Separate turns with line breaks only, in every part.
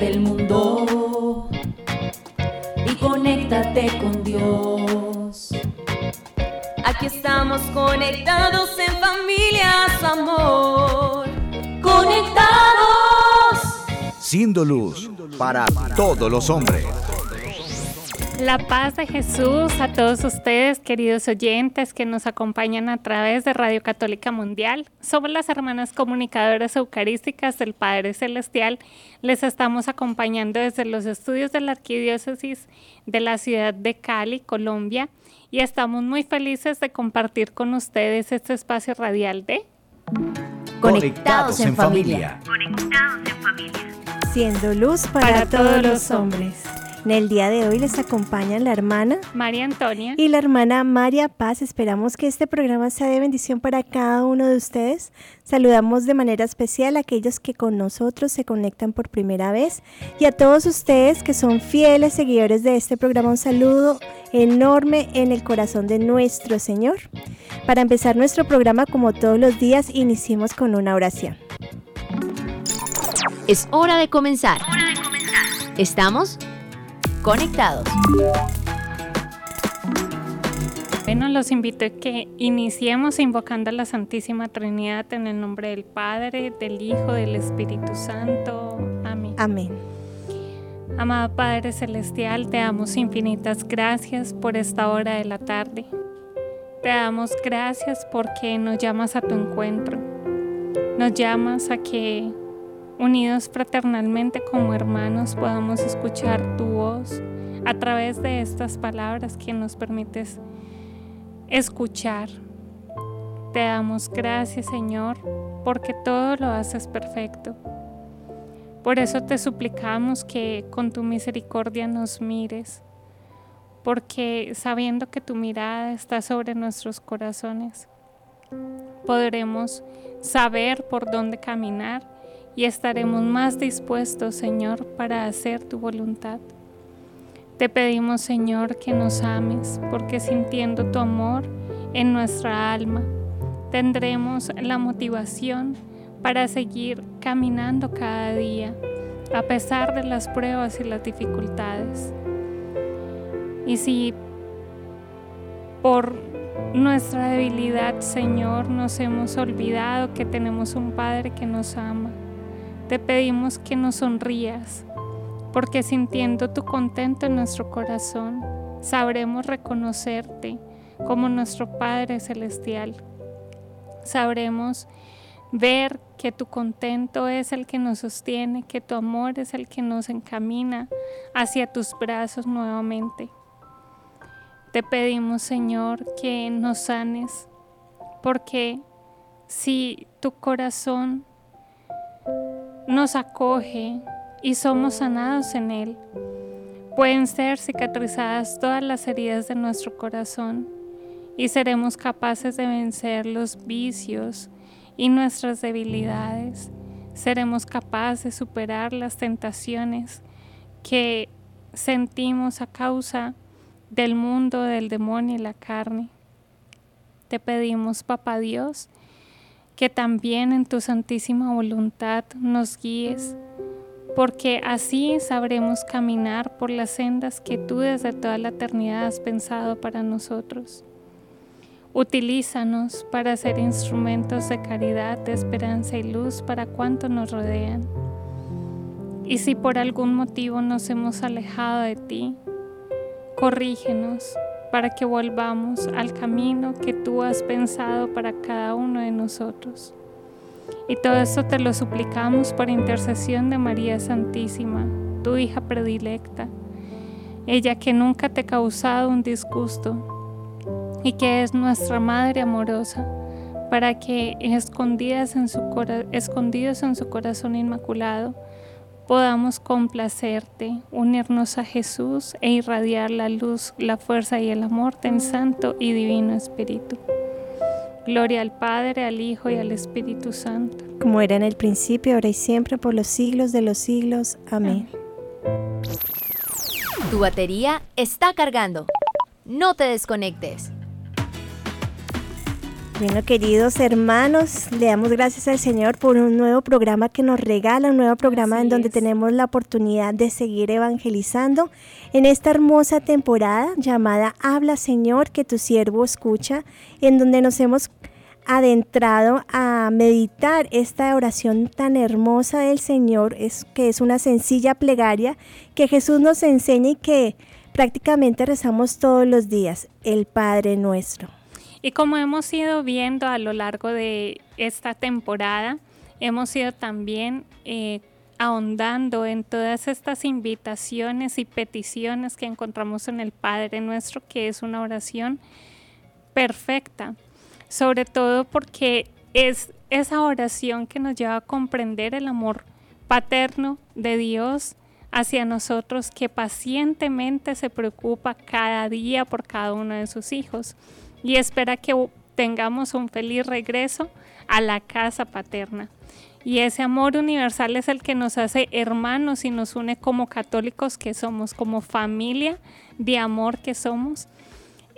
del mundo y conéctate con Dios. Aquí estamos conectados en familia, su amor. Conectados.
Siendo luz para todos los hombres.
La paz de Jesús a todos ustedes, queridos oyentes que nos acompañan a través de Radio Católica Mundial. Somos las hermanas comunicadoras eucarísticas del Padre Celestial. Les estamos acompañando desde los estudios de la Arquidiócesis de la ciudad de Cali, Colombia, y estamos muy felices de compartir con ustedes este espacio radial de
Conectados en familia.
Conectados en familia. Siendo luz para, todos los hombres. En el día de hoy les acompañan la hermana
María Antonia
y la hermana María Paz. Esperamos que este programa sea de bendición para cada uno de ustedes. Saludamos de manera especial a aquellos que con nosotros se conectan por primera vez y a todos ustedes que son fieles seguidores de este programa. Un saludo enorme en el corazón de nuestro Señor. Para empezar nuestro programa como todos los días, iniciemos con una oración.
Es hora de comenzar. ¿Estamos? conectados.
Bueno, los invito a que iniciemos invocando a la Santísima Trinidad en el nombre del Padre, del Hijo, del Espíritu Santo. Amén.
Amén.
Amado Padre Celestial, te damos infinitas gracias por esta hora de la tarde. Te damos gracias porque nos llamas a tu encuentro. Nos llamas a que unidos fraternalmente como hermanos, podamos escuchar tu voz a través de estas palabras que nos permites escuchar. Te damos gracias, Señor, porque todo lo haces perfecto. Por eso te suplicamos que con tu misericordia nos mires, porque sabiendo que tu mirada está sobre nuestros corazones, podremos saber por dónde caminar y estaremos más dispuestos, Señor, para hacer tu voluntad. Te pedimos, Señor, que nos ames, porque sintiendo tu amor en nuestra alma, tendremos la motivación para seguir caminando cada día, a pesar de las pruebas y las dificultades. Y si por nuestra debilidad, Señor, nos hemos olvidado que tenemos un Padre que nos ama, te pedimos que nos sonrías, porque sintiendo tu contento en nuestro corazón, sabremos reconocerte como nuestro Padre Celestial. Sabremos ver que tu contento es el que nos sostiene, que tu amor es el que nos encamina hacia tus brazos nuevamente. Te pedimos, Señor, que nos sanes, porque si tu corazón nos acoge y somos sanados en Él. Pueden ser cicatrizadas todas las heridas de nuestro corazón y seremos capaces de vencer los vicios y nuestras debilidades. Seremos capaces de superar las tentaciones que sentimos a causa del mundo, del demonio y la carne. Te pedimos, Papá Dios, que también en tu santísima voluntad nos guíes, porque así sabremos caminar por las sendas que tú desde toda la eternidad has pensado para nosotros. Utilízanos para ser instrumentos de caridad, de esperanza y luz para cuantos nos rodean. Y si por algún motivo nos hemos alejado de ti, corrígenos para que volvamos al camino que tú has pensado para cada uno de nosotros. Y todo esto te lo suplicamos por intercesión de María Santísima, tu hija predilecta, ella que nunca te ha causado un disgusto y que es nuestra Madre amorosa, para que escondidas en su, escondidos en su corazón inmaculado, podamos complacerte, unirnos a Jesús e irradiar la luz, la fuerza y el amor del Santo y Divino Espíritu. Gloria al Padre, al Hijo y al Espíritu Santo.
Como era en el principio, ahora y siempre, por los siglos de los siglos. Amén.
Tu batería está cargando. No te desconectes.
Bueno, queridos hermanos, le damos gracias al Señor por un nuevo programa que nos regala, un nuevo programa en donde tenemos la oportunidad de seguir evangelizando en esta hermosa temporada llamada Habla Señor, que tu siervo escucha, en donde nos hemos adentrado a meditar esta oración tan hermosa del Señor, es, que es una sencilla plegaria que Jesús nos enseña y que prácticamente rezamos todos los días, el Padre nuestro.
Y como hemos ido viendo a lo largo de esta temporada, hemos ido también eh, ahondando en todas estas invitaciones y peticiones que encontramos en el Padre nuestro, que es una oración perfecta, sobre todo porque es esa oración que nos lleva a comprender el amor paterno de Dios hacia nosotros que pacientemente se preocupa cada día por cada uno de sus hijos y espera que tengamos un feliz regreso a la casa paterna. Y ese amor universal es el que nos hace hermanos y nos une como católicos que somos, como familia de amor que somos,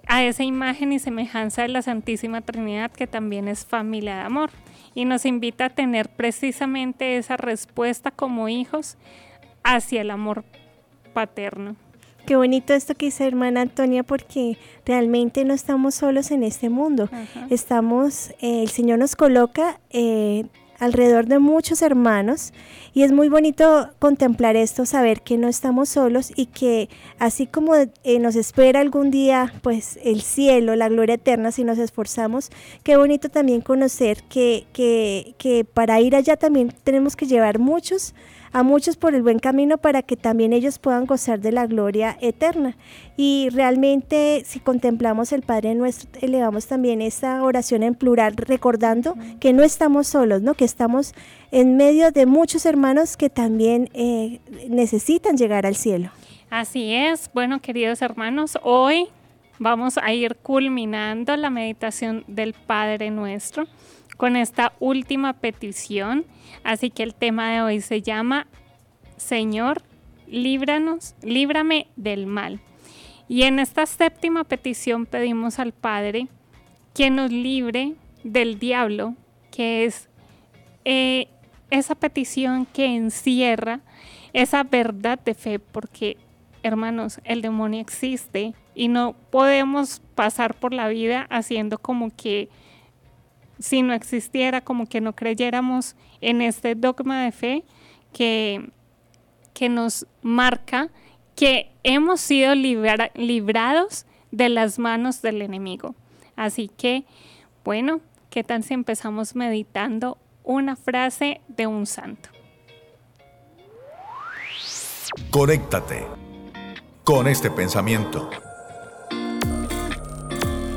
a esa imagen y semejanza de la Santísima Trinidad que también es familia de amor. Y nos invita a tener precisamente esa respuesta como hijos hacia el amor paterno.
Qué bonito esto que dice hermana Antonia porque realmente no estamos solos en este mundo. Estamos, eh, el Señor nos coloca eh, alrededor de muchos hermanos y es muy bonito contemplar esto, saber que no estamos solos y que así como eh, nos espera algún día pues el cielo, la gloria eterna si nos esforzamos, qué bonito también conocer que, que, que para ir allá también tenemos que llevar muchos a muchos por el buen camino para que también ellos puedan gozar de la gloria eterna. Y realmente si contemplamos el Padre nuestro, elevamos también esta oración en plural, recordando que no estamos solos, ¿no? que estamos en medio de muchos hermanos que también eh, necesitan llegar al cielo.
Así es, bueno queridos hermanos, hoy vamos a ir culminando la meditación del Padre nuestro con esta última petición. Así que el tema de hoy se llama Señor, líbranos, líbrame del mal. Y en esta séptima petición pedimos al Padre que nos libre del diablo, que es eh, esa petición que encierra esa verdad de fe, porque hermanos, el demonio existe y no podemos pasar por la vida haciendo como que si no existiera, como que no creyéramos en este dogma de fe que, que nos marca que hemos sido librados de las manos del enemigo. Así que, bueno, ¿qué tal si empezamos meditando una frase de un santo?
Conéctate con este pensamiento.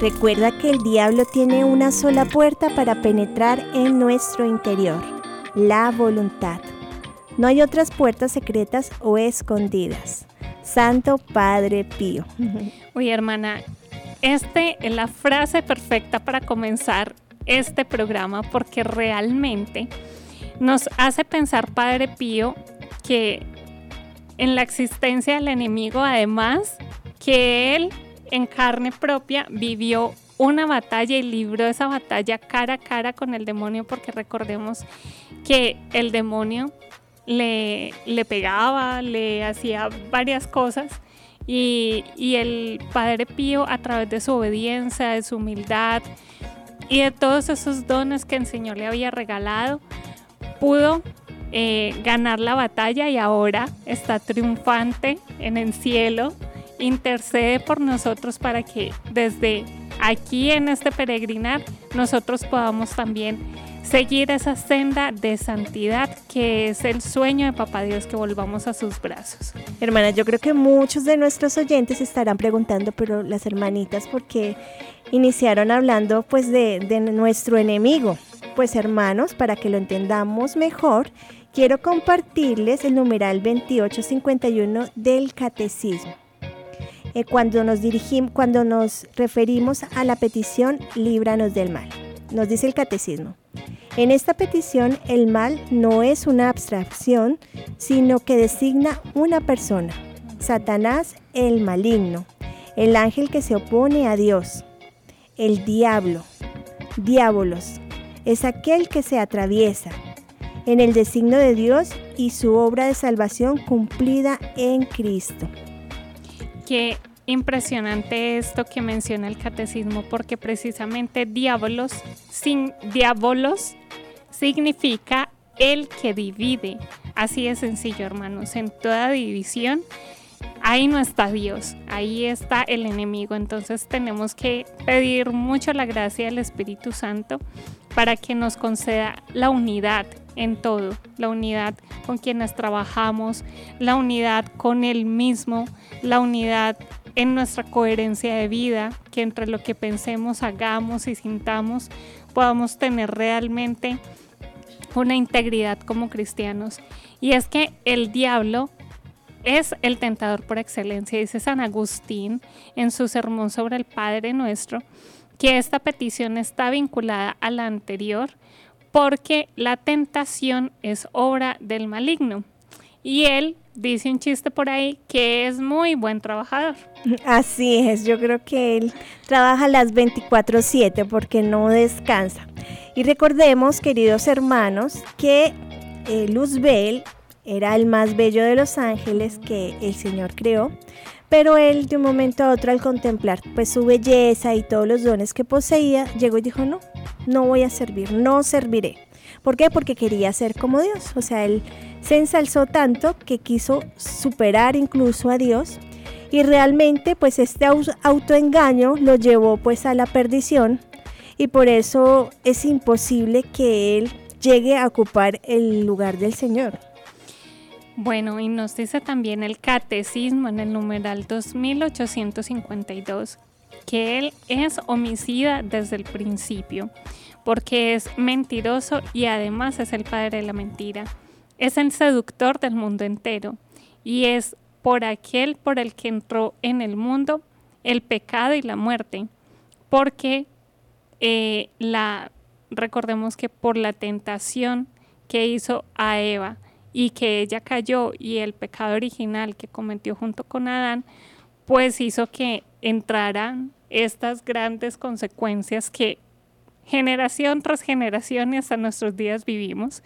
Recuerda que el diablo tiene una sola puerta para penetrar en nuestro interior, la voluntad. No hay otras puertas secretas o escondidas. Santo Padre Pío.
Uy, hermana, este es la frase perfecta para comenzar este programa porque realmente nos hace pensar, Padre Pío, que en la existencia del enemigo, además, que él en carne propia vivió una batalla y libró esa batalla cara a cara con el demonio porque recordemos que el demonio le, le pegaba, le hacía varias cosas y, el Padre Pío a través de su obediencia, de su humildad y de todos esos dones que el Señor le había regalado, pudo eh, ganar la batalla y ahora está triunfante en el cielo intercede por nosotros para que desde aquí en este peregrinar nosotros podamos también seguir esa senda de santidad que es el sueño de Papá Dios que volvamos a sus brazos.
Hermanas, yo creo que muchos de nuestros oyentes estarán preguntando, pero las hermanitas, ¿por qué iniciaron hablando pues de, de nuestro enemigo? Pues hermanos, para que lo entendamos mejor, quiero compartirles el numeral 2851 del catecismo. Eh, cuando, nos dirigimos, cuando nos referimos a la petición, líbranos del mal. Nos dice el catecismo. En esta petición, el mal no es una abstracción, sino que designa una persona, Satanás el maligno, el ángel que se opone a Dios, el diablo, diabolos. Es aquel que se atraviesa en el designio de Dios y su obra de salvación cumplida en Cristo.
Qué impresionante esto que menciona el catecismo porque precisamente diabolos sin diabolos significa el que divide. Así de sencillo, hermanos. En toda división ahí no está Dios, ahí está el enemigo. Entonces tenemos que pedir mucho la gracia del Espíritu Santo para que nos conceda la unidad en todo, la unidad con quienes trabajamos, la unidad con Él mismo, la unidad en nuestra coherencia de vida, que entre lo que pensemos, hagamos y sintamos podamos tener realmente una integridad como cristianos. Y es que el diablo es el tentador por excelencia, dice San Agustín en su sermón sobre el Padre Nuestro, que esta petición está vinculada a la anterior porque la tentación es obra del maligno. Y él dice un chiste por ahí que es muy buen trabajador.
Así es, yo creo que él trabaja las 24/7 porque no descansa. Y recordemos, queridos hermanos, que eh, Luzbel era el más bello de los ángeles que el Señor creó, pero él de un momento a otro al contemplar pues su belleza y todos los dones que poseía, llegó y dijo, no, no voy a servir, no serviré. ¿Por qué? Porque quería ser como Dios. O sea, él se ensalzó tanto que quiso superar incluso a Dios y realmente pues este autoengaño lo llevó pues a la perdición y por eso es imposible que él llegue a ocupar el lugar del Señor.
Bueno, y nos dice también el catecismo en el numeral 2852 que él es homicida desde el principio, porque es mentiroso y además es el padre de la mentira. Es el seductor del mundo entero y es por aquel por el que entró en el mundo el pecado y la muerte, porque eh, la recordemos que por la tentación que hizo a Eva, y que ella cayó y el pecado original que cometió junto con Adán, pues hizo que entraran estas grandes consecuencias que generación tras generación y hasta nuestros días vivimos.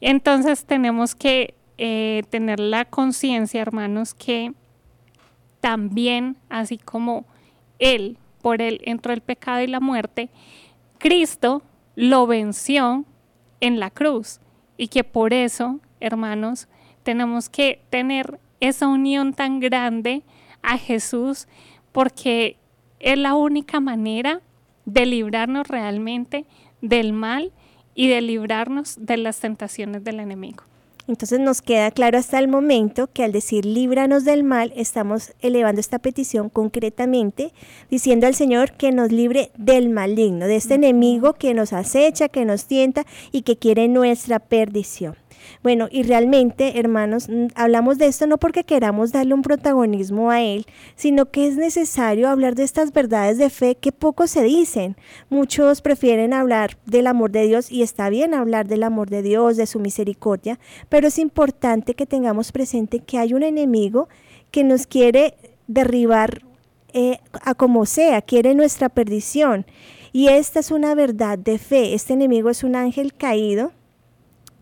Entonces tenemos que eh, tener la conciencia, hermanos, que también, así como Él, por Él entró el pecado y la muerte, Cristo lo venció en la cruz. Y que por eso, hermanos, tenemos que tener esa unión tan grande a Jesús porque es la única manera de librarnos realmente del mal y de librarnos de las tentaciones del enemigo.
Entonces nos queda claro hasta el momento que al decir líbranos del mal, estamos elevando esta petición concretamente, diciendo al Señor que nos libre del maligno, de este enemigo que nos acecha, que nos tienta y que quiere nuestra perdición. Bueno, y realmente, hermanos, hablamos de esto no porque queramos darle un protagonismo a él, sino que es necesario hablar de estas verdades de fe que poco se dicen. Muchos prefieren hablar del amor de Dios y está bien hablar del amor de Dios, de su misericordia, pero es importante que tengamos presente que hay un enemigo que nos quiere derribar eh, a como sea, quiere nuestra perdición. Y esta es una verdad de fe. Este enemigo es un ángel caído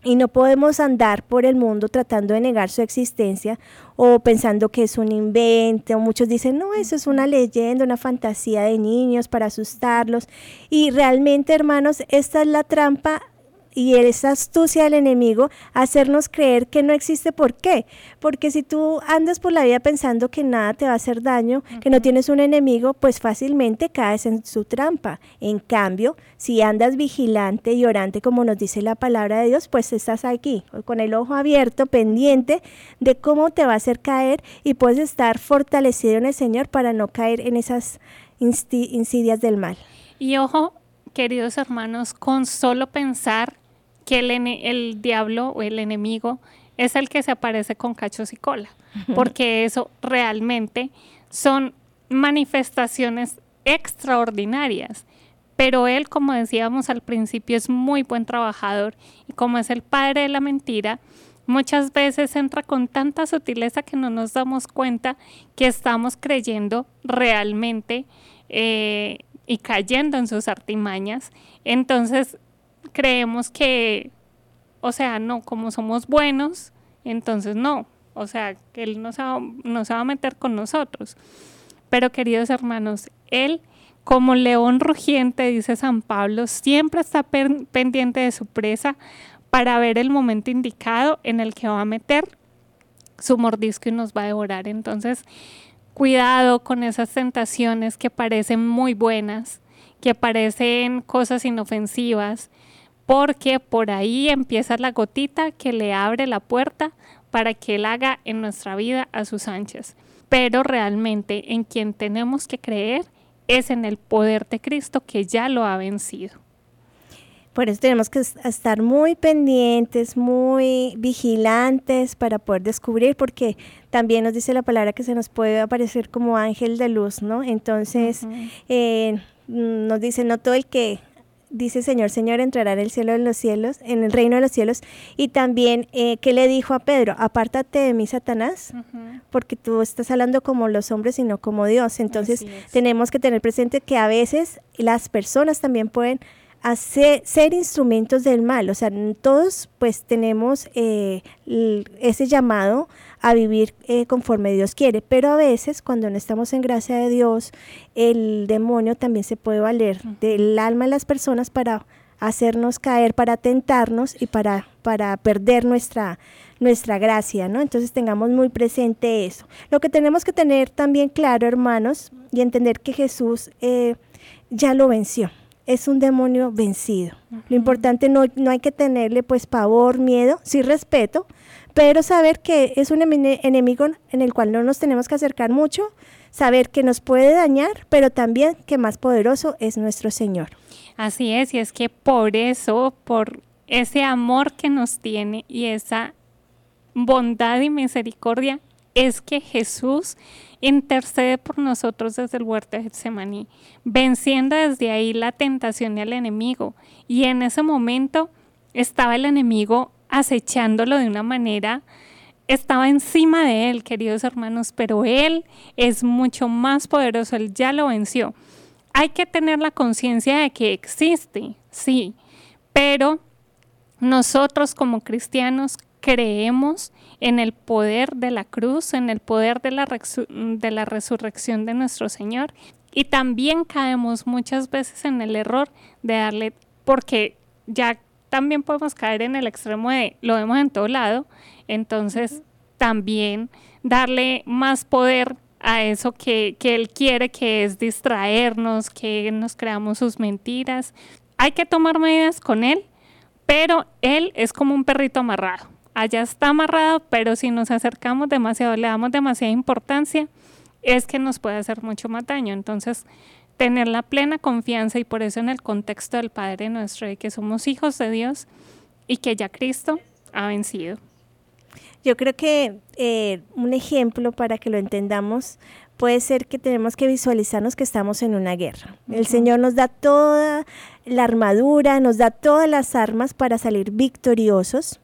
y no podemos andar por el mundo tratando de negar su existencia o pensando que es un invento. Muchos dicen, no, eso es una leyenda, una fantasía de niños para asustarlos. Y realmente, hermanos, esta es la trampa y esa astucia del enemigo hacernos creer que no existe. ¿Por qué? Porque si tú andas por la vida pensando que nada te va a hacer daño, que no tienes un enemigo, pues fácilmente caes en su trampa. En cambio, si andas vigilante y orante, como nos dice la palabra de Dios, pues estás aquí, con el ojo abierto, pendiente de cómo te va a hacer caer y puedes estar fortalecido en el Señor para no caer en esas insidias del mal.
Y ojo, queridos hermanos, con solo pensar que el, el diablo o el enemigo es el que se aparece con cachos y cola, porque eso realmente son manifestaciones extraordinarias. Pero él, como decíamos al principio, es muy buen trabajador y como es el padre de la mentira, muchas veces entra con tanta sutileza que no nos damos cuenta que estamos creyendo realmente eh, y cayendo en sus artimañas. Entonces creemos que, o sea, no, como somos buenos, entonces no, o sea, que Él no se va, no se va a meter con nosotros. Pero queridos hermanos, Él como león rugiente, dice San Pablo, siempre está pendiente de su presa para ver el momento indicado en el que va a meter su mordisco y nos va a devorar. Entonces, cuidado con esas tentaciones que parecen muy buenas, que parecen cosas inofensivas, porque por ahí empieza la gotita que le abre la puerta para que él haga en nuestra vida a sus anchas. Pero realmente en quien tenemos que creer es en el poder de Cristo que ya lo ha vencido.
Por eso tenemos que estar muy pendientes, muy vigilantes para poder descubrir, porque también nos dice la palabra que se nos puede aparecer como ángel de luz, ¿no? Entonces, eh, nos dice, no todo el que dice Señor, Señor, entrará en el cielo de los cielos, en el reino de los cielos. Y también, eh, ¿qué le dijo a Pedro? Apártate de mí, Satanás, porque tú estás hablando como los hombres y no como Dios. Entonces, tenemos que tener presente que a veces las personas también pueden hacer, ser instrumentos del mal. O sea, todos pues tenemos eh, ese llamado a vivir eh, conforme Dios quiere, pero a veces cuando no estamos en gracia de Dios, el demonio también se puede valer del alma de las personas para hacernos caer, para tentarnos y para, para perder nuestra, nuestra gracia, ¿no? Entonces tengamos muy presente eso. Lo que tenemos que tener también claro, hermanos, y entender que Jesús eh, ya lo venció es un demonio vencido. Lo importante no, no hay que tenerle pues pavor, miedo, sí respeto, pero saber que es un enemigo en el cual no nos tenemos que acercar mucho, saber que nos puede dañar, pero también que más poderoso es nuestro Señor.
Así es, y es que por eso, por ese amor que nos tiene y esa bondad y misericordia, es que Jesús intercede por nosotros desde el huerto de Getsemaní, venciendo desde ahí la tentación al enemigo. Y en ese momento estaba el enemigo acechándolo de una manera, estaba encima de él, queridos hermanos, pero él es mucho más poderoso, él ya lo venció. Hay que tener la conciencia de que existe, sí, pero nosotros como cristianos creemos en el poder de la cruz, en el poder de la, de la resurrección de nuestro Señor. Y también caemos muchas veces en el error de darle, porque ya también podemos caer en el extremo de lo vemos en todo lado, entonces también darle más poder a eso que, que Él quiere, que es distraernos, que nos creamos sus mentiras. Hay que tomar medidas con Él, pero Él es como un perrito amarrado allá está amarrado, pero si nos acercamos demasiado, le damos demasiada importancia, es que nos puede hacer mucho más daño. Entonces, tener la plena confianza y por eso en el contexto del Padre nuestro, de que somos hijos de Dios y que ya Cristo ha vencido.
Yo creo que eh, un ejemplo para que lo entendamos puede ser que tenemos que visualizarnos que estamos en una guerra. El Señor nos da toda la armadura, nos da todas las armas para salir victoriosos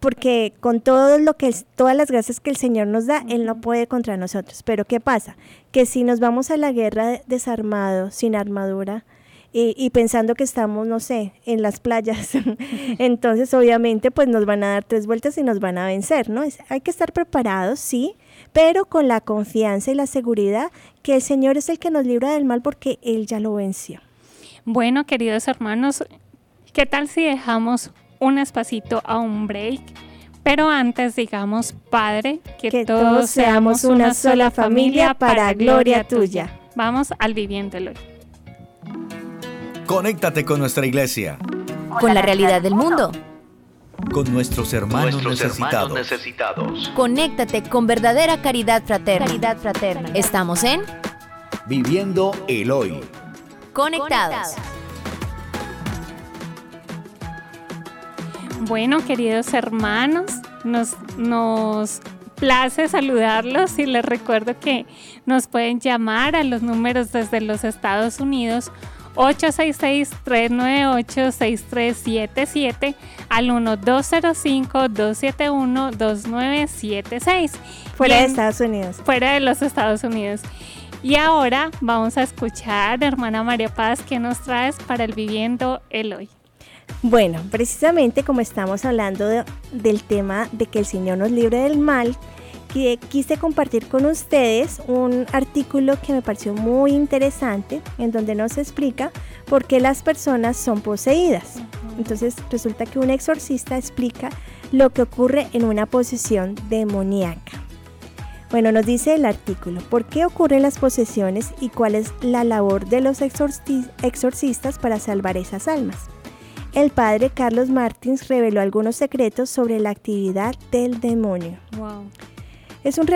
porque con todo lo que todas las gracias que el Señor nos da, Él no puede contra nosotros. Pero ¿qué pasa? Que si nos vamos a la guerra desarmados, sin armadura, y, pensando que estamos, no sé, en las playas, entonces obviamente pues nos van a dar tres vueltas y nos van a vencer, ¿no? hay que estar preparados, sí, pero con la confianza y la seguridad que el Señor es el que nos libra del mal porque Él ya lo venció.
Bueno, queridos hermanos, ¿qué tal si dejamos un espacito a un break. Pero antes digamos, Padre, que, todos seamos una sola familia para gloria tuya. Vamos al viviéndolo.
Conéctate con nuestra iglesia.
Con la realidad del mundo.
Con nuestros hermanos, necesitados. necesitados.
Conéctate con verdadera caridad fraterna. Caridad fraterna. Estamos en
Viviendo el Hoy.
Conectados.
Bueno, queridos hermanos, nos, nos place saludarlos y les recuerdo que nos pueden llamar a los números desde los Estados Unidos 866-398-6377 al 1205-271-2976.
Fuera de Estados Unidos.
Fuera de los Estados Unidos. Y ahora vamos a escuchar, hermana María Paz, ¿qué nos traes para el Viviendo el Hoy?
Bueno, precisamente como estamos hablando del tema de que el Señor nos libre del mal, que quise compartir con ustedes un artículo que me pareció muy interesante, en donde nos explica por qué las personas son poseídas. Entonces resulta que un exorcista explica lo que ocurre en una posesión demoníaca. Bueno, nos dice el artículo, ¿por qué ocurren las posesiones y cuál es la labor de los exorcistas para salvar esas almas? El padre Carlos Martins reveló algunos secretos sobre la actividad del demonio. Es un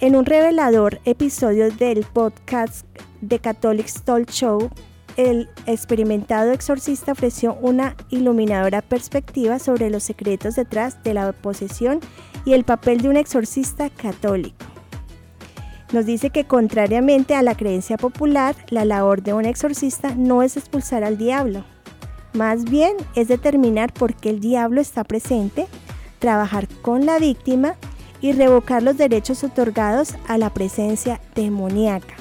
en un revelador episodio del podcast The Catholic Talk Show, el experimentado exorcista ofreció una iluminadora perspectiva sobre los secretos detrás de la posesión y el papel de un exorcista católico. Nos dice que contrariamente a la creencia popular, la labor de un exorcista no es expulsar al diablo, más bien es determinar por qué el diablo está presente, trabajar con la víctima y revocar los derechos otorgados a la presencia demoníaca.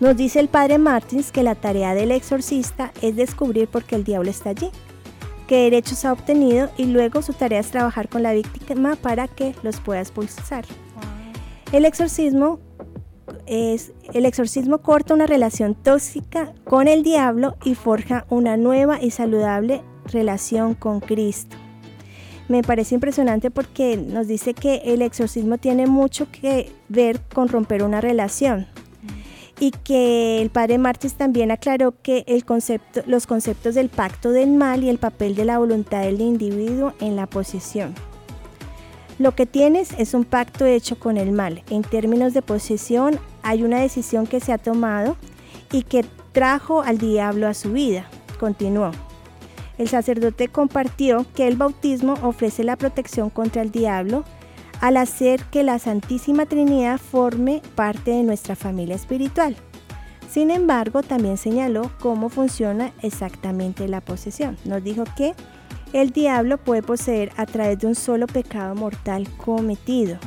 Nos dice el padre Martins que la tarea del exorcista es descubrir por qué el diablo está allí, qué derechos ha obtenido y luego su tarea es trabajar con la víctima para que los pueda expulsar. El exorcismo es el exorcismo corta una relación tóxica con el diablo y forja una nueva y saludable relación con Cristo me parece impresionante porque nos dice que el exorcismo tiene mucho que ver con romper una relación y que el padre Martins también aclaró que los conceptos del pacto del mal y el papel de la voluntad del individuo en la posesión. Lo que tienes es un pacto hecho con el mal. En términos de posesión hay una decisión que se ha tomado y que trajo al diablo a su vida. Continuó. El sacerdote compartió que el bautismo ofrece la protección contra el diablo al hacer que la Santísima Trinidad forme parte de nuestra familia espiritual. Sin embargo, también señaló cómo funciona exactamente la posesión. Nos dijo que el diablo puede poseer a través de un solo pecado mortal cometido.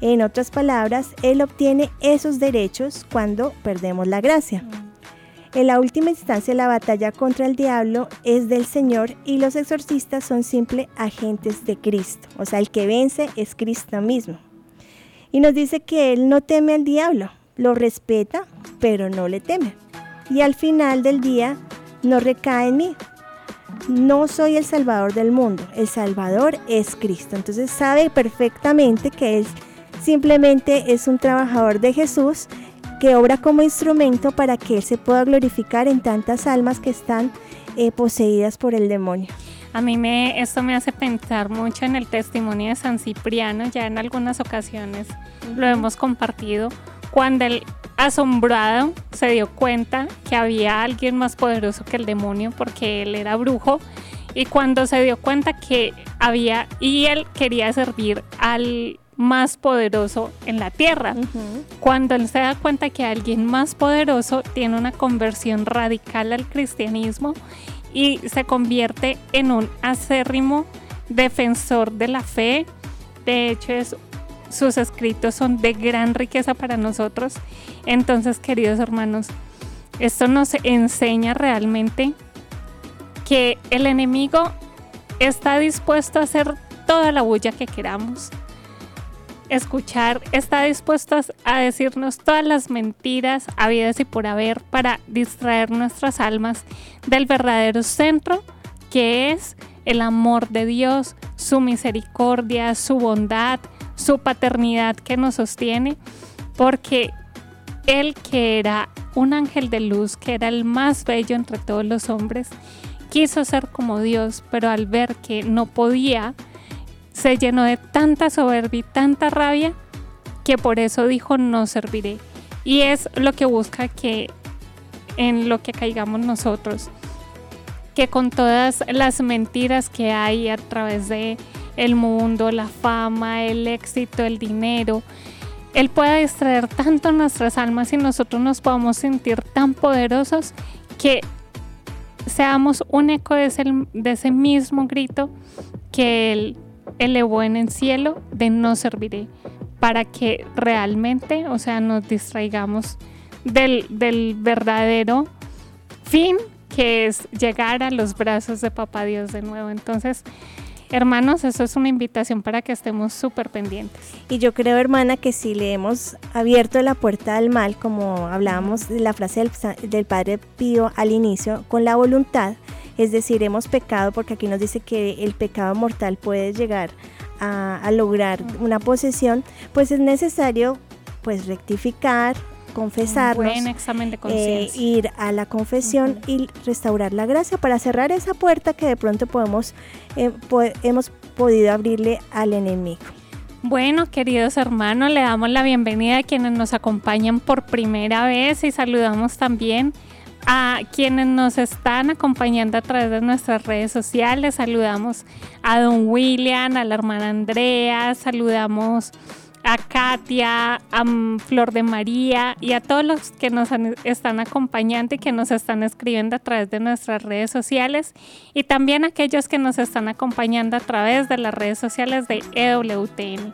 En otras palabras, él obtiene esos derechos cuando perdemos la gracia. En la última instancia, la batalla contra el diablo es del Señor y los exorcistas son simples agentes de Cristo. O sea, el que vence es Cristo mismo. Y nos dice que Él no teme al diablo, lo respeta, pero no le teme. Y al final del día, no recae en mí. No soy el Salvador del mundo, el Salvador es Cristo. Entonces sabe perfectamente que Él simplemente es un trabajador de Jesús que obra como instrumento para que Él se pueda glorificar en tantas almas que están eh, poseídas por el demonio.
A mí me, esto me hace pensar mucho en el testimonio de San Cipriano, ya en algunas ocasiones lo hemos compartido, cuando el asombrado se dio cuenta que había alguien más poderoso que el demonio porque él era brujo y cuando se dio cuenta que había y él quería servir al más poderoso en la tierra. Cuando él se da cuenta que alguien más poderoso tiene una conversión radical al cristianismo y se convierte en un acérrimo defensor de la fe, de hecho sus escritos son de gran riqueza para nosotros. Entonces, queridos hermanos, esto nos enseña realmente que el enemigo está dispuesto a hacer toda la bulla que queramos, escuchar, está dispuesto a decirnos todas las mentiras habidas y por haber para distraer nuestras almas del verdadero centro que es el amor de Dios, su misericordia, su bondad, su paternidad que nos sostiene, porque Él que era un ángel de luz, que era el más bello entre todos los hombres, quiso ser como Dios, pero al ver que no podía, se llenó de tanta soberbia y tanta rabia que por eso dijo no serviré. Y es lo que busca que en lo que caigamos nosotros, que con todas las mentiras que hay a través de el mundo, la fama, el éxito, el dinero, él pueda distraer tanto nuestras almas y nosotros nos podamos sentir tan poderosos que seamos un eco de ese, de ese mismo grito que él elevó en el cielo de no serviré. para que realmente, o sea, nos distraigamos del, del verdadero fin que es llegar a los brazos de Papá Dios de nuevo. Entonces, Hermanos, eso es una invitación para que estemos súper pendientes.
Y yo creo, hermana, que si le hemos abierto la puerta al mal, como hablábamos de la frase del, del, Padre Pío al inicio, con la voluntad, es decir, hemos pecado, porque aquí nos dice que el pecado mortal puede llegar a, a lograr una posesión, pues es necesario pues rectificar, confesarnos,
buen examen de eh,
ir a la confesión y restaurar la gracia para cerrar esa puerta que de pronto podemos, eh, hemos podido abrirle al enemigo.
Bueno, queridos hermanos, le damos la bienvenida a quienes nos acompañan por primera vez y saludamos también a quienes nos están acompañando a través de nuestras redes sociales. Saludamos a don William, a la hermana Andrea, saludamos a Katia, a Flor de María y a todos los que nos están acompañando y que nos están escribiendo a través de nuestras redes sociales y también a aquellos que nos están acompañando a través de las redes sociales de EWTN.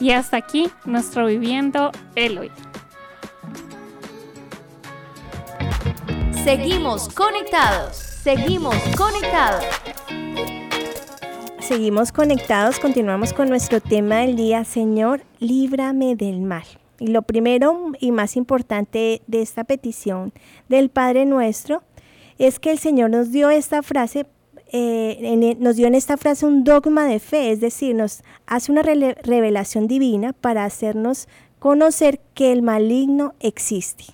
Y hasta aquí nuestro Viviendo Eloy.
Seguimos conectados, seguimos conectados.
Seguimos conectados, continuamos con nuestro tema del día, Señor, líbrame del mal. Y lo primero y más importante de esta petición del Padre nuestro es que el Señor nos dio esta frase, eh, e, nos dio en esta frase un dogma de fe, es decir, nos hace una revelación divina para hacernos conocer que el maligno existe.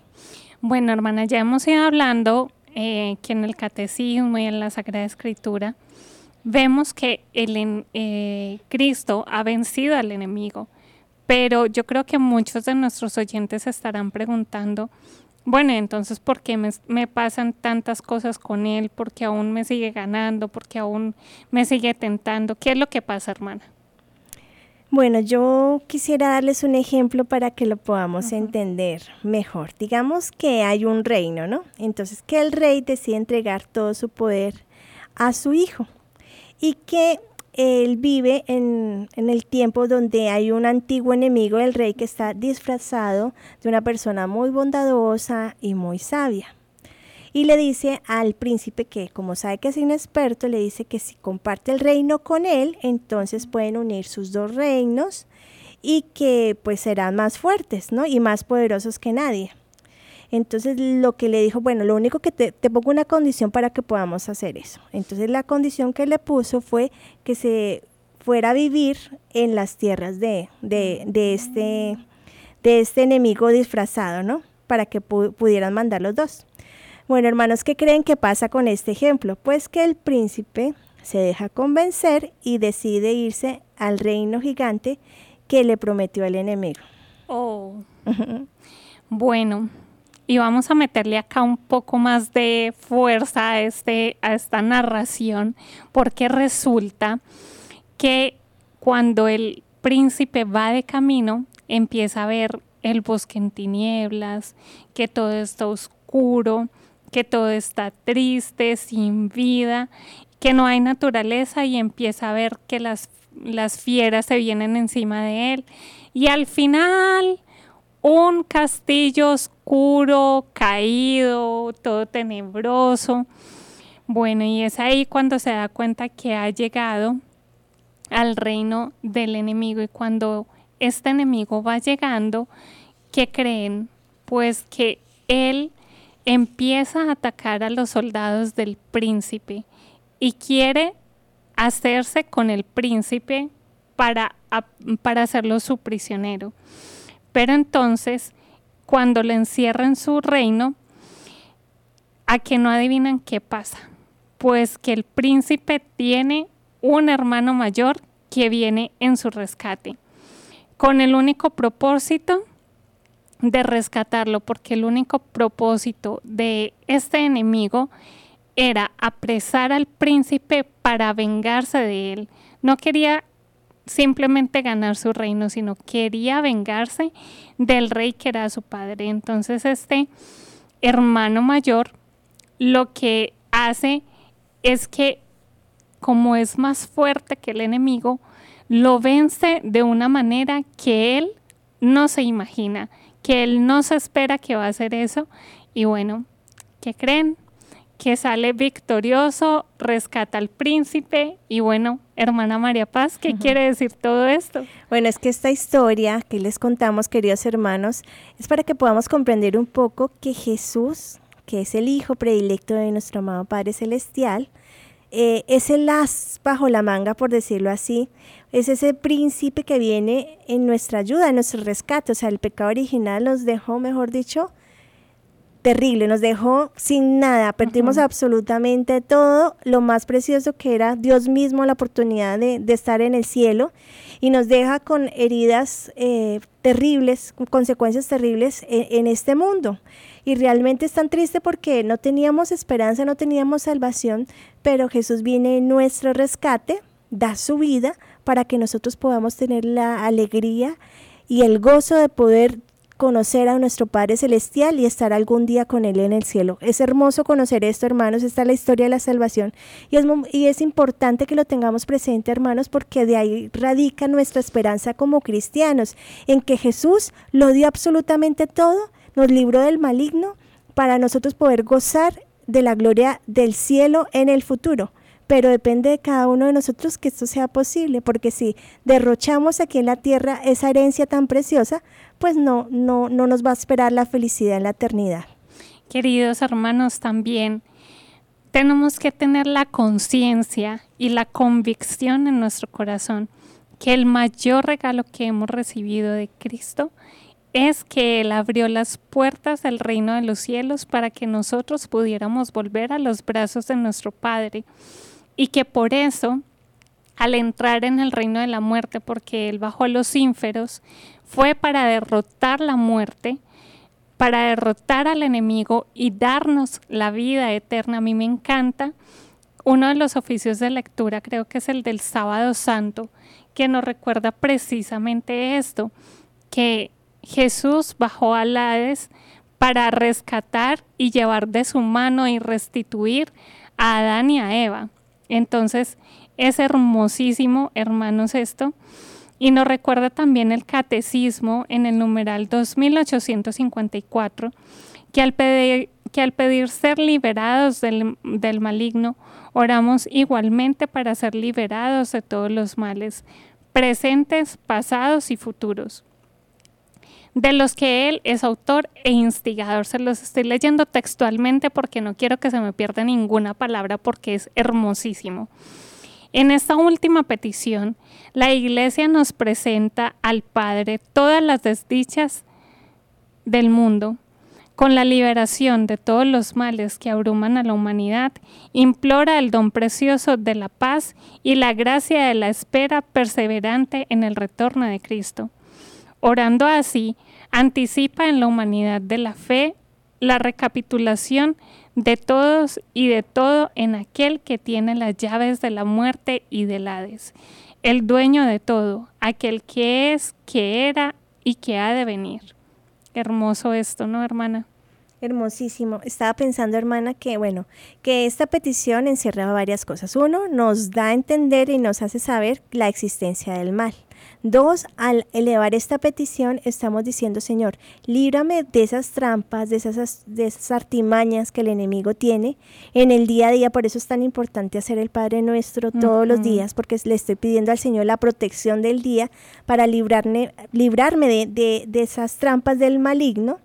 Bueno, hermana, ya hemos ido hablando eh, que en el catecismo y en la Sagrada Escritura, vemos que el, eh, Cristo ha vencido al enemigo, pero yo creo que muchos de nuestros oyentes estarán preguntando, bueno, entonces, ¿por qué me, me, pasan tantas cosas con Él? ¿Por qué aún me sigue ganando? ¿Por qué aún me sigue tentando? ¿Qué es lo que pasa, hermana?
Bueno, yo quisiera darles un ejemplo para que lo podamos entender mejor. Digamos que hay un reino, ¿no? Entonces, que el rey decide entregar todo su poder a su hijo y que él vive en, el tiempo donde hay un antiguo enemigo del rey que está disfrazado de una persona muy bondadosa y muy sabia. Y le dice al príncipe que, como sabe que es inexperto, le dice que si comparte el reino con él, entonces pueden unir sus dos reinos y que pues serán más fuertes, ¿no? Y más poderosos que nadie. Entonces lo que le dijo, bueno, lo único que te, pongo una condición para que podamos hacer eso. Entonces la condición que le puso fue que se fuera a vivir en las tierras de, de, este, de este enemigo disfrazado, ¿no? Para que pudieran mandar los dos. Bueno, hermanos, ¿qué creen que pasa con este ejemplo? Pues que el príncipe se deja convencer y decide irse al reino gigante que le prometió el enemigo.
Oh. bueno, y vamos a meterle acá un poco más de fuerza a, este, a esta narración, porque resulta que cuando el príncipe va de camino, empieza a ver el bosque en tinieblas, que todo está oscuro, que todo está triste, sin vida, que no hay naturaleza y empieza a ver que las, las fieras se vienen encima de él. Y al final un castillo oscuro, caído, todo tenebroso. Bueno, y es ahí cuando se da cuenta que ha llegado al reino del enemigo y cuando este enemigo va llegando, ¿qué creen? Pues que él empieza a atacar a los soldados del príncipe y quiere hacerse con el príncipe para, para hacerlo su prisionero. Pero entonces, cuando le encierra en su reino, a que no adivinan qué pasa. Pues que el príncipe tiene un hermano mayor que viene en su rescate, con el único propósito de rescatarlo, porque el único propósito de este enemigo era apresar al príncipe para vengarse de él. No quería simplemente ganar su reino, sino quería vengarse del rey que era su padre. Entonces este hermano mayor lo que hace es que como es más fuerte que el enemigo, lo vence de una manera que él no se imagina, que Él no se espera que va a hacer eso. Y bueno, ¿qué creen? Que sale victorioso, rescata al príncipe y bueno, hermana María Paz, ¿qué quiere decir todo esto?
Bueno, es que esta historia que les contamos, queridos hermanos, es para que podamos comprender un poco que Jesús, que es el Hijo predilecto de nuestro amado Padre Celestial, eh, es el as bajo la manga, por decirlo así, es ese príncipe que viene en nuestra ayuda, en nuestro rescate. O sea, el pecado original nos dejó, mejor dicho, terrible, nos dejó sin nada, perdimos absolutamente todo, lo más precioso que era Dios mismo, la oportunidad de, estar en el cielo, y nos deja con heridas eh, terribles, con consecuencias terribles en, este mundo. Y realmente es tan triste porque no teníamos esperanza, no teníamos salvación, pero Jesús viene en nuestro rescate, da su vida para que nosotros podamos tener la alegría y el gozo de poder conocer a nuestro Padre Celestial y estar algún día con Él en el cielo. Es hermoso conocer esto, hermanos, esta es la historia de la salvación. Y es, y es importante que lo tengamos presente, hermanos, porque de ahí radica nuestra esperanza como cristianos, en que Jesús lo dio absolutamente todo, nos libró del maligno para nosotros poder gozar de la gloria del cielo en el futuro pero depende de cada uno de nosotros que esto sea posible, porque si derrochamos aquí en la tierra esa herencia tan preciosa, pues no, no, no nos va a esperar la felicidad en la eternidad.
Queridos hermanos, también tenemos que tener la conciencia y la convicción en nuestro corazón que el mayor regalo que hemos recibido de Cristo es que Él abrió las puertas del reino de los cielos para que nosotros pudiéramos volver a los brazos de nuestro Padre y que por eso, al entrar en el reino de la muerte, porque él bajó a los ínferos, fue para derrotar la muerte, para derrotar al enemigo y darnos la vida eterna. A mí me encanta uno de los oficios de lectura, creo que es el del sábado santo, que nos recuerda precisamente esto, que Jesús bajó a Hades para rescatar y llevar de su mano y restituir a Adán y a Eva. Entonces, es hermosísimo, hermanos, esto. Y nos recuerda también el catecismo en el numeral 2854, que al pedir, que al pedir ser liberados del, del maligno, oramos igualmente para ser liberados de todos los males, presentes, pasados y futuros de los que él es autor e instigador. Se los estoy leyendo textualmente porque no quiero que se me pierda ninguna palabra porque es hermosísimo. En esta última petición, la iglesia nos presenta al Padre todas las desdichas del mundo, con la liberación de todos los males que abruman a la humanidad, implora el don precioso de la paz y la gracia de la espera perseverante en el retorno de Cristo. Orando así, anticipa en la humanidad de la fe la recapitulación de todos y de todo en aquel que tiene las llaves de la muerte y del Hades, el dueño de todo, aquel que es, que era y que ha de venir. Hermoso esto, ¿no, hermana?
Hermosísimo. Estaba pensando, hermana, que bueno, que esta petición encierra varias cosas. Uno, nos da a entender y nos hace saber la existencia del mal. Dos, al elevar esta petición estamos diciendo, Señor, líbrame de esas trampas, de esas, de esas artimañas que el enemigo tiene en el día a día. Por eso es tan importante hacer el Padre Nuestro todos los días, porque le estoy pidiendo al Señor la protección del día para librarme, librarme de, de, esas trampas del maligno.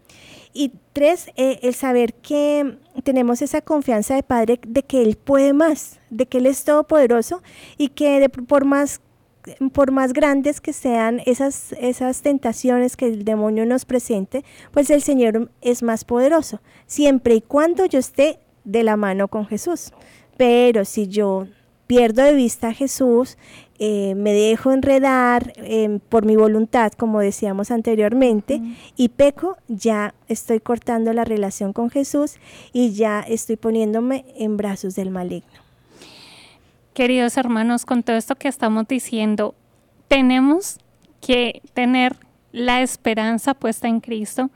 Y tres, eh, el saber que tenemos esa confianza de Padre de que Él puede más, de que Él es todopoderoso y que de, por más por más grandes que sean esas, esas tentaciones que el demonio nos presente, pues el Señor es más poderoso, siempre y cuando yo esté de la mano con Jesús. Pero si yo pierdo de vista a Jesús, eh, me dejo enredar em, por mi voluntad, como decíamos anteriormente, y peco, ya estoy cortando la relación con Jesús y ya estoy poniéndome en brazos del maligno.
Queridos hermanos, con todo esto que estamos diciendo, tenemos que tener la esperanza puesta en Cristo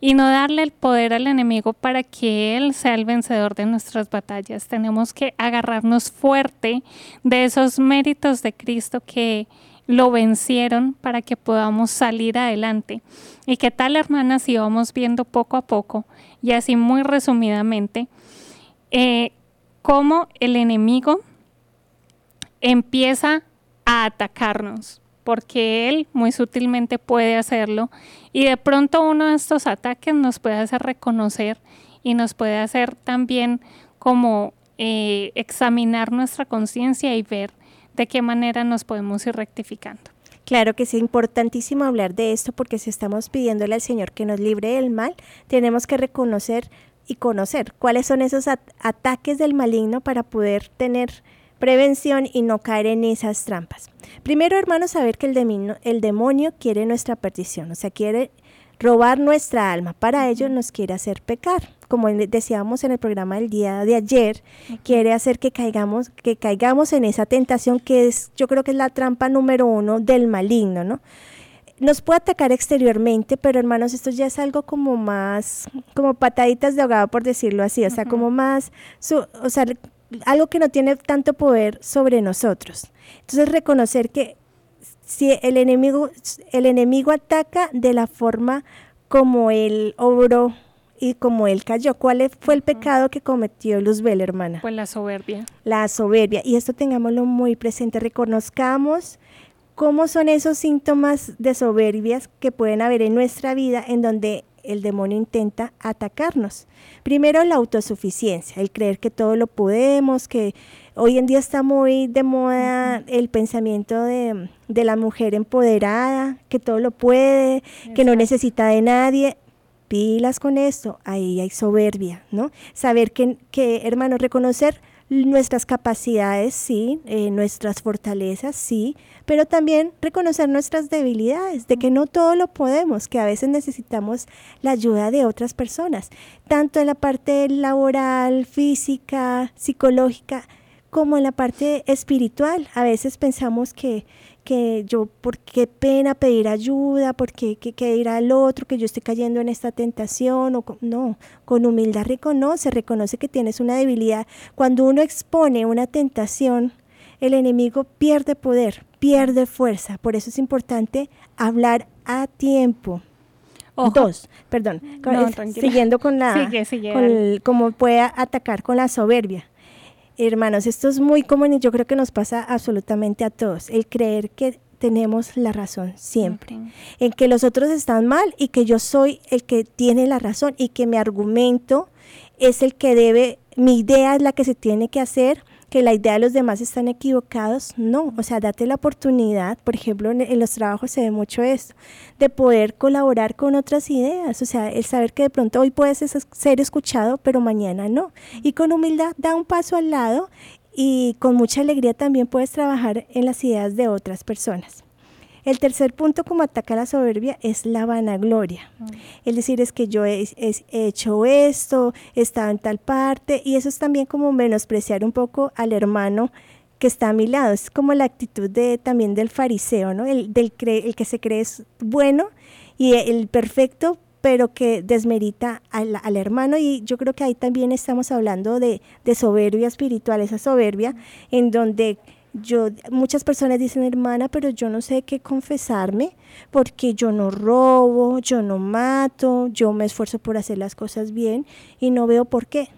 y no darle el poder al enemigo para que Él sea el vencedor de nuestras batallas. Tenemos que agarrarnos fuerte de esos méritos de Cristo que lo vencieron para que podamos salir adelante. ¿Y qué tal, hermanas, si vamos viendo poco a poco y así muy resumidamente eh, cómo el enemigo empieza a atacarnos? porque él muy sutilmente puede hacerlo y de pronto uno de estos ataques nos puede hacer reconocer y nos puede hacer también como eh, examinar nuestra conciencia y ver de qué manera nos podemos ir rectificando.
Claro que es importantísimo hablar de esto porque si estamos pidiéndole al Señor que nos libre del mal, tenemos que reconocer y conocer cuáles son esos ataques del maligno para poder tener prevención y no caer en esas trampas. Primero, hermanos, saber que el demonio, el demonio quiere nuestra perdición, o sea, quiere robar nuestra alma. Para ello nos quiere hacer pecar. Como decíamos en el programa del día de ayer, quiere hacer que caigamos, que caigamos en esa tentación que es, yo creo que es la trampa número uno del maligno, ¿no? Nos puede atacar exteriormente, pero hermanos, esto ya es algo como más, como pataditas de ahogado, por decirlo así, o sea, como más, o sea, algo que no tiene tanto poder sobre nosotros. Entonces, reconocer que si el enemigo, el enemigo ataca de la forma como él obró y como él cayó. ¿Cuál fue el pecado que cometió Luzbel, hermana?
Pues la soberbia.
La soberbia. Y esto tengámoslo muy presente. Reconozcamos cómo son esos síntomas de soberbias que pueden haber en nuestra vida en donde el demonio intenta atacarnos. Primero la autosuficiencia, el creer que todo lo podemos, que hoy en día está muy de moda el pensamiento de, la mujer empoderada, que todo lo puede, que no necesita de nadie. Pilas con esto, ahí hay soberbia, ¿no? Saber que, que hermano, reconocer nuestras capacidades, sí, eh, nuestras fortalezas, sí, pero también reconocer nuestras debilidades, de que no todo lo podemos, que a veces necesitamos la ayuda de otras personas, tanto en la parte laboral, física, psicológica, como en la parte espiritual. A veces pensamos que que yo, por qué pena pedir ayuda, por qué que, ir al otro, que yo estoy cayendo en esta tentación, o no, con humildad reconoce, reconoce que tienes una debilidad. Cuando uno expone una tentación, el enemigo pierde poder, pierde fuerza, por eso es importante hablar a tiempo. Dos, perdón, siguiendo con la, sigue, cómo puede atacar con la soberbia Hermanos, esto es muy común y yo creo que nos pasa absolutamente a todos, el creer que tenemos la razón siempre, en que los otros están mal y que yo soy el que tiene la razón y que mi argumento es el que debe, mi idea es la que se tiene que hacer que la idea de los demás están equivocados, no, o sea, date la oportunidad, por ejemplo, en, los trabajos se ve mucho esto, de poder colaborar con otras ideas, o sea, el saber que de pronto hoy puedes ser escuchado, pero mañana no, y con humildad da un paso al lado y con mucha alegría también puedes trabajar en las ideas de otras personas. El tercer punto como ataca la soberbia es la vanagloria. Mm. Es decir, es que yo he, hecho esto, he estado en tal parte, y eso es también como menospreciar un poco al hermano que está a mi lado. Es como la actitud de, también del fariseo, ¿no? El, del el que se cree es bueno y el perfecto, pero que desmerita al, al, hermano. Y yo creo que ahí también estamos hablando de, de soberbia espiritual, esa soberbia en donde yo, muchas personas dicen, hermana, pero yo no sé qué confesarme porque yo no robo, yo no mato, yo me esfuerzo por hacer las cosas bien y no veo por qué.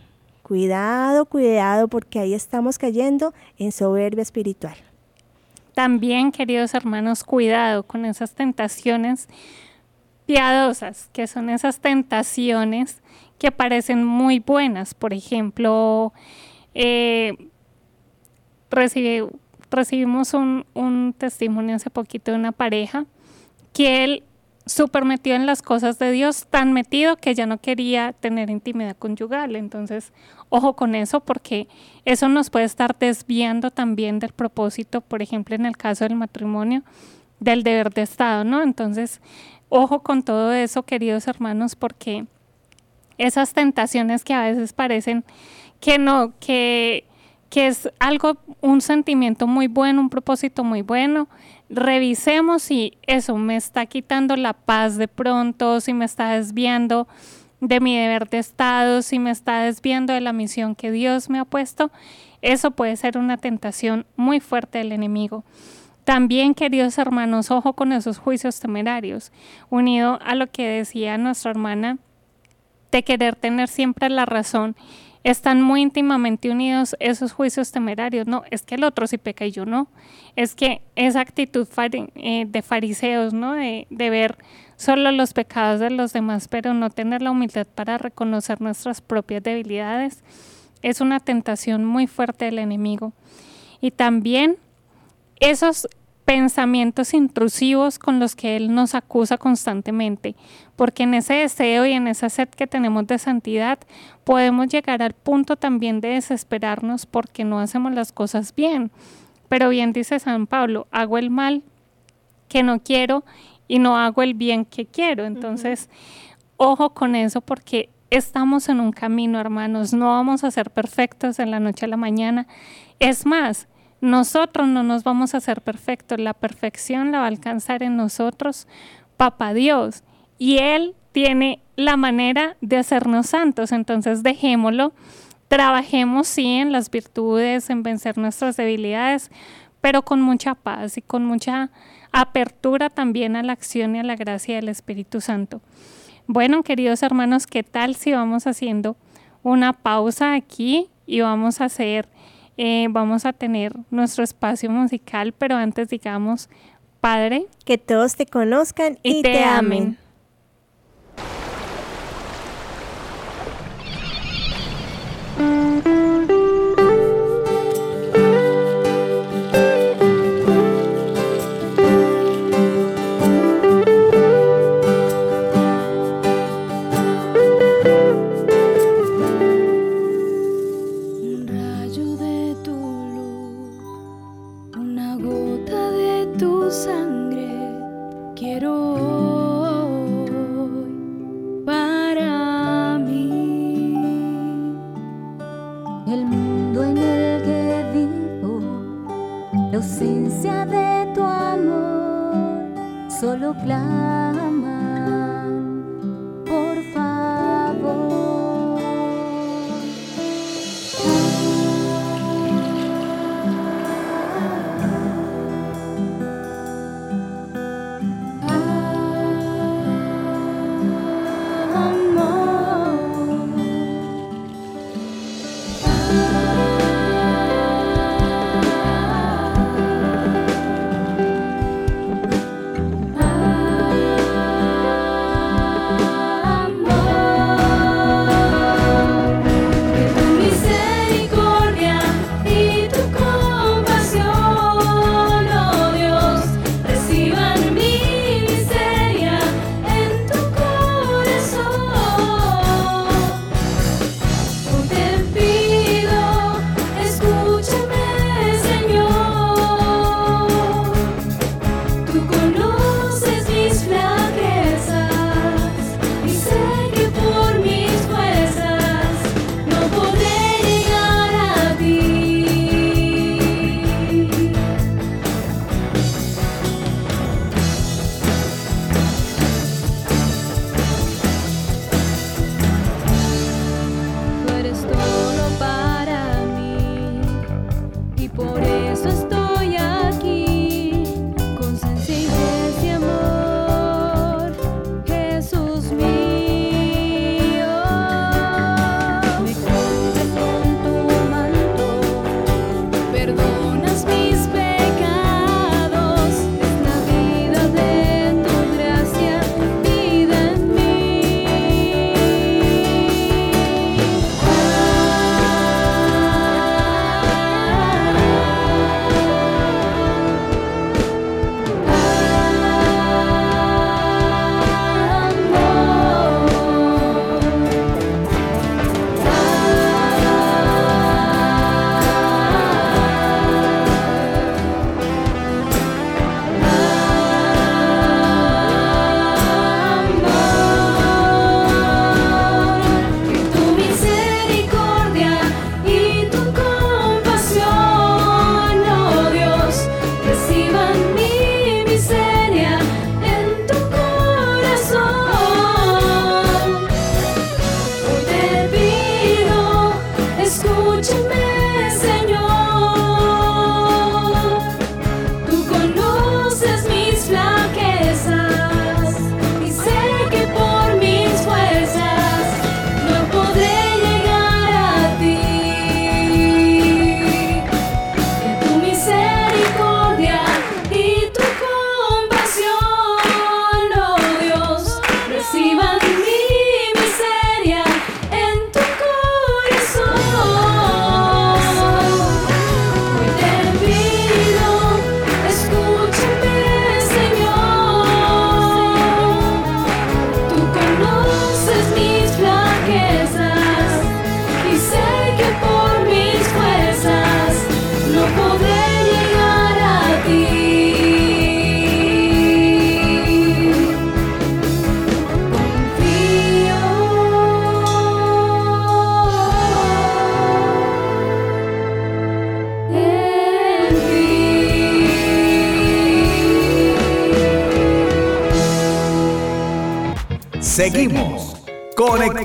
Cuidado, cuidado, porque ahí estamos cayendo en soberbia espiritual.
También, queridos hermanos, cuidado con esas tentaciones piadosas, que son esas tentaciones que parecen muy buenas. Por ejemplo, eh, recibí recibimos un, testimonio hace poquito de una pareja que él súper metido en las cosas de Dios, tan metido que ya no quería tener intimidad conyugal. Entonces, ojo con eso porque eso nos puede estar desviando también del propósito, por ejemplo, en el caso del matrimonio, del deber de Estado, ¿no? Entonces, ojo con todo eso, queridos hermanos, porque esas tentaciones que a veces parecen que no, que que es algo, un sentimiento muy bueno, un propósito muy bueno. Revisemos si eso me está quitando la paz de pronto, si me está desviando de mi deber de Estado, si me está desviando de la misión que Dios me ha puesto. Eso puede ser una tentación muy fuerte del enemigo. También, queridos hermanos, ojo con esos juicios temerarios, unido a lo que decía nuestra hermana de querer tener siempre la razón están muy íntimamente unidos esos juicios temerarios. No, es que el otro sí peca y yo no. Es que esa actitud eh, de fariseos, ¿no? De, de, ver solo los pecados de los demás, pero no tener la humildad para reconocer nuestras propias debilidades, es una tentación muy fuerte del enemigo. Y también esos pensamientos intrusivos con los que Él nos acusa constantemente, porque en ese deseo y en esa sed que tenemos de santidad podemos llegar al punto también de desesperarnos porque no hacemos las cosas bien. Pero bien dice San Pablo, hago el mal que no quiero y no hago el bien que quiero. Entonces, ojo con eso porque estamos en un camino, hermanos, no vamos a ser perfectos de la noche a la mañana. Es más, nosotros no nos vamos a hacer perfectos, la perfección la va a alcanzar en nosotros, Papá Dios, y Él tiene la manera de hacernos santos, entonces dejémoslo, trabajemos sí en las virtudes, en vencer nuestras debilidades, pero con mucha paz y con mucha apertura también a la acción y a la gracia del Espíritu Santo. Bueno, queridos hermanos, ¿qué tal si vamos haciendo una pausa aquí y vamos a hacer eh, vamos a tener nuestro espacio musical, pero antes digamos, Padre,
que todos te conozcan y, te, amen.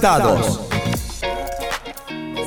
Conectados.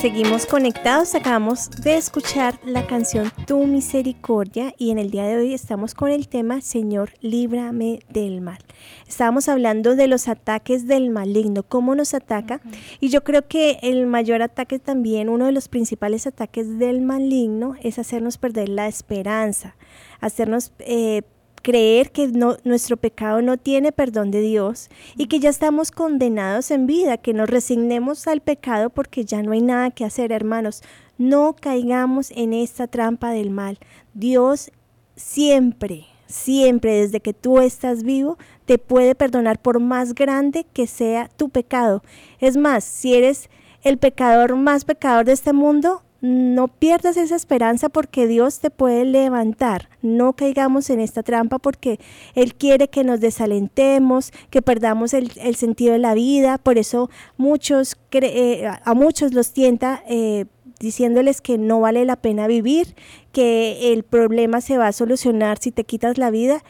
Seguimos conectados, acabamos de escuchar la canción Tu Misericordia y en el día de hoy estamos con el tema Señor, líbrame del mal. Estábamos hablando de los ataques del maligno, cómo nos ataca y yo creo que el mayor ataque también, uno de los principales ataques del maligno es hacernos perder la esperanza, hacernos eh, creer que no, nuestro pecado no tiene perdón de Dios y que ya estamos condenados en vida, que nos resignemos al pecado porque ya no hay nada que hacer, hermanos. No caigamos en esta trampa del mal. Dios siempre, siempre, desde que tú estás vivo, te puede perdonar por más grande que sea tu pecado. Es más, si eres el pecador más pecador de este mundo, no pierdas esa esperanza porque Dios te puede levantar. No caigamos en esta trampa porque Él quiere que nos desalentemos, que perdamos el, sentido de la vida. Por eso muchos, eh, a muchos los tienta eh, diciéndoles que no vale la pena vivir, que el problema se va a solucionar si te quitas la vida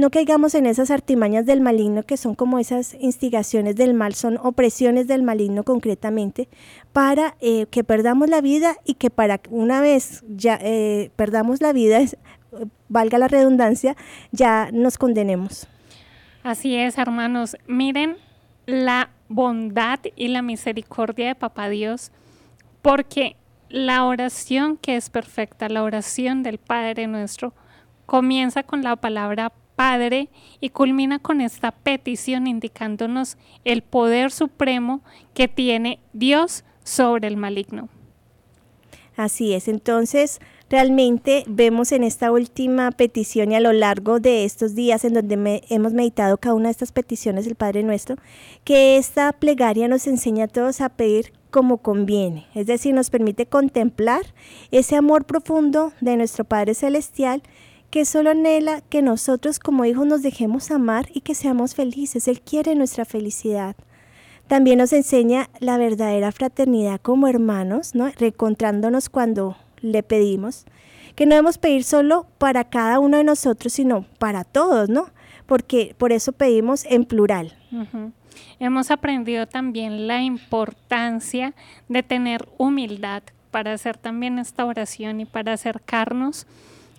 no caigamos en esas artimañas del maligno que son como esas instigaciones del mal, son opresiones del maligno concretamente, para eh, que perdamos la vida y que para una vez ya eh, perdamos la vida, valga la redundancia, ya nos condenemos.
Así es, hermanos. Miren la bondad y la misericordia de Papá Dios, porque la oración que es perfecta, la oración del Padre nuestro, comienza con la palabra Padre y culmina con esta petición indicándonos el poder supremo que tiene Dios sobre el maligno.
Así es, entonces realmente vemos en esta última petición y a lo largo de estos días en donde hemos meditado cada una de estas peticiones del Padre Nuestro, que esta plegaria nos enseña a todos a pedir como conviene, es decir, nos permite contemplar ese amor profundo de nuestro Padre Celestial que solo anhela que nosotros como hijos nos dejemos amar y que seamos felices. Él quiere nuestra felicidad. También nos enseña la verdadera fraternidad como hermanos, ¿no? Recontrándonos cuando le pedimos, que no debemos pedir solo para cada uno de nosotros, sino para todos, ¿no? Porque por eso pedimos en plural.
Hemos aprendido también la importancia de tener humildad para hacer también esta oración y para acercarnos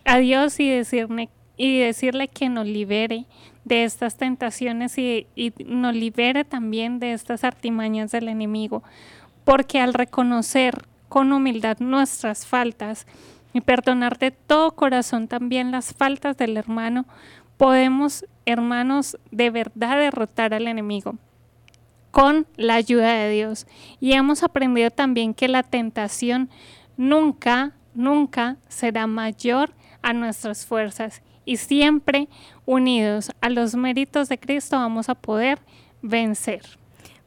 a Dios y decirle, y decirle que nos libere de estas tentaciones y, y nos libere también de estas artimañas del enemigo. Porque al reconocer con humildad nuestras faltas y perdonar de todo corazón también las faltas del hermano, podemos, hermanos, de verdad derrotar al enemigo con la ayuda de Dios. Y hemos aprendido también que la tentación nunca, nunca será mayor a nuestras fuerzas y siempre unidos a los méritos de Cristo vamos a poder vencer.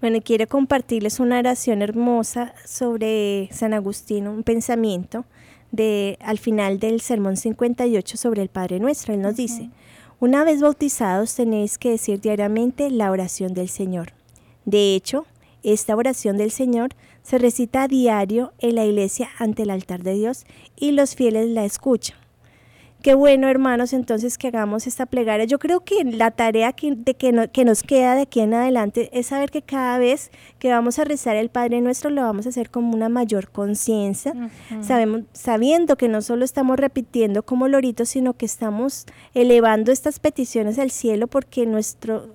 Bueno, quiero compartirles una oración hermosa sobre San Agustín, un pensamiento de al final del sermón 58 sobre el Padre Nuestro. Él nos dice, una vez bautizados tenéis que decir diariamente la oración del Señor. De hecho, esta oración del Señor se recita a diario en la iglesia ante el altar de Dios y los fieles la escuchan. Qué bueno, hermanos, entonces que hagamos esta plegaria. Yo creo que la tarea que, de que, que, nos queda de aquí en adelante es saber que cada vez que vamos a rezar el Padre Nuestro lo vamos a hacer con una mayor conciencia, sabemos sabiendo que no solo estamos repitiendo como loritos, sino que estamos elevando estas peticiones al cielo porque nuestro,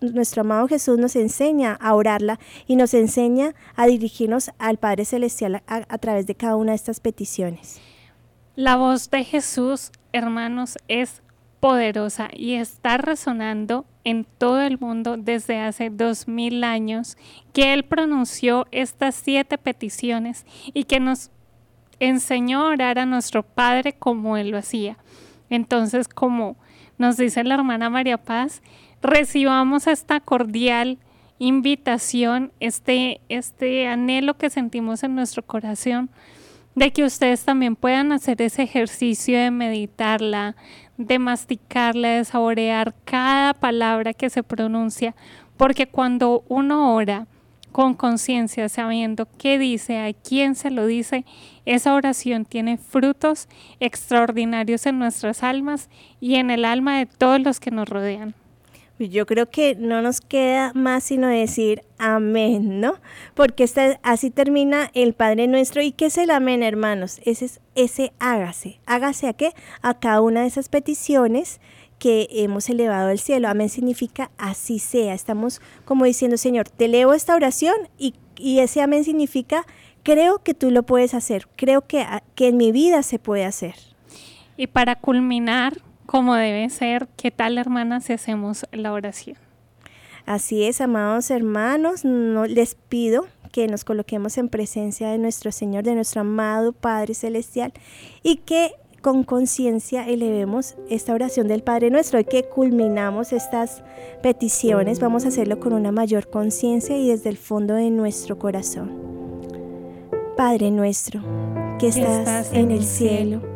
nuestro amado Jesús nos enseña a orarla y nos enseña a dirigirnos al Padre Celestial a través de cada una de estas peticiones.
La voz de Jesús, hermanos, es poderosa y está resonando en todo el mundo desde hace dos mil años que Él pronunció estas siete peticiones y que nos enseñó a orar a nuestro Padre como Él lo hacía. Entonces, como nos dice la hermana María Paz, recibamos esta cordial invitación, este, este anhelo que sentimos en nuestro corazón de que ustedes también puedan hacer ese ejercicio de meditarla, de masticarla, de saborear cada palabra que se pronuncia, porque cuando uno ora con conciencia, sabiendo qué dice, a quién se lo dice, esa oración tiene frutos extraordinarios en nuestras almas y en el alma de todos los que nos rodean.
Yo creo que no nos queda más sino decir amén, ¿no? Porque así termina el Padre Nuestro. ¿Y qué es el amén, hermanos? Ese es ese hágase. ¿Hágase a qué? A cada una de esas peticiones que hemos elevado al cielo. Amén significa así sea. Estamos como diciendo, Señor, te elevo esta oración y, ese amén significa creo que tú lo puedes hacer. Creo que en mi vida se puede hacer.
Y para culminar, como debe ser. ¿Qué tal, hermanas, si hacemos la oración?
Así es, amados hermanos, no, les pido que nos coloquemos en presencia de nuestro Señor, de nuestro amado Padre Celestial y que con conciencia elevemos esta oración del Padre nuestro y que culminamos estas peticiones. Vamos a hacerlo con una mayor conciencia y desde el fondo de nuestro corazón. Padre nuestro, que estás, en el cielo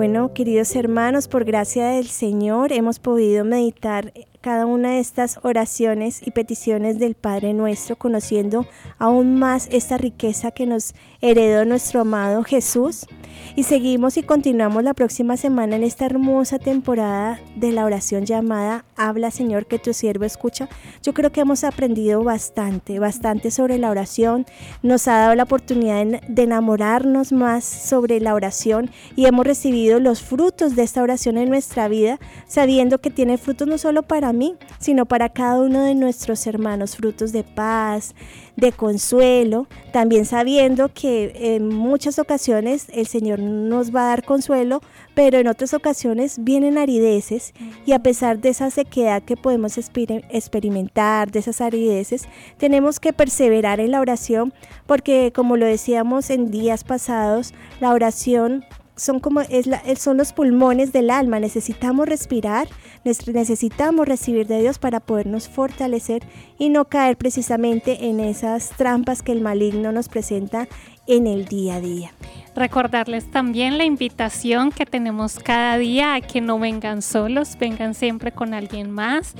Bueno, queridos hermanos, por gracia del Señor hemos podido meditar cada una de estas oraciones y peticiones del Padre nuestro, conociendo aún más esta riqueza que nos heredó nuestro amado Jesús. Y seguimos y continuamos la próxima semana en esta hermosa temporada de la oración llamada Habla Señor que tu siervo escucha. Yo creo que hemos aprendido bastante, bastante sobre la oración. Nos ha dado la oportunidad de enamorarnos más sobre la oración y hemos recibido los frutos de esta oración en nuestra vida, sabiendo que tiene frutos no solo para mí, sino para cada uno de nuestros hermanos, frutos de paz, de consuelo, también sabiendo que en muchas ocasiones el Señor nos va a dar consuelo, pero en otras ocasiones vienen arideces y a pesar de esa sequedad que podemos experimentar, de esas arideces, tenemos que perseverar en la oración porque como lo decíamos en días pasados, la oración son como es son los pulmones del alma. Necesitamos respirar, necesitamos recibir de Dios para podernos fortalecer y no caer precisamente en esas trampas que el maligno nos presenta en el día a día.
Recordarles también la invitación que tenemos cada día a que no vengan solos, vengan siempre con alguien más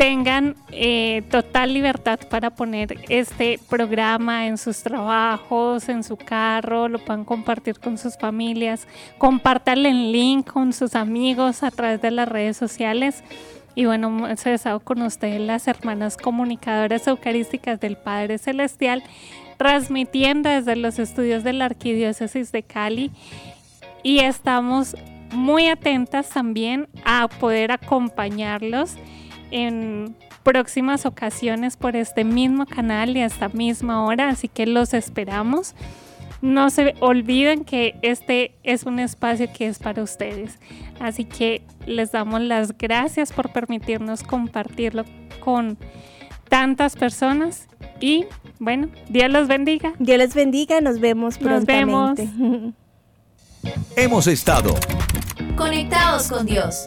tengan eh, total libertad para poner este programa en sus trabajos, en su carro, lo puedan compartir con sus familias, compartanle el link con sus amigos a través de las redes sociales. Y bueno, hemos estado con ustedes las hermanas comunicadoras eucarísticas del Padre Celestial, transmitiendo desde los estudios de la Arquidiócesis de Cali. Y estamos muy atentas también a poder acompañarlos en próximas ocasiones por este mismo canal y a esta misma hora, así que los esperamos. No se olviden que este es un espacio que es para ustedes, así que les damos las gracias por permitirnos compartirlo con tantas personas y bueno, Dios los bendiga.
Dios les bendiga, nos vemos prontamente. Nos vemos.
Hemos estado
conectados con Dios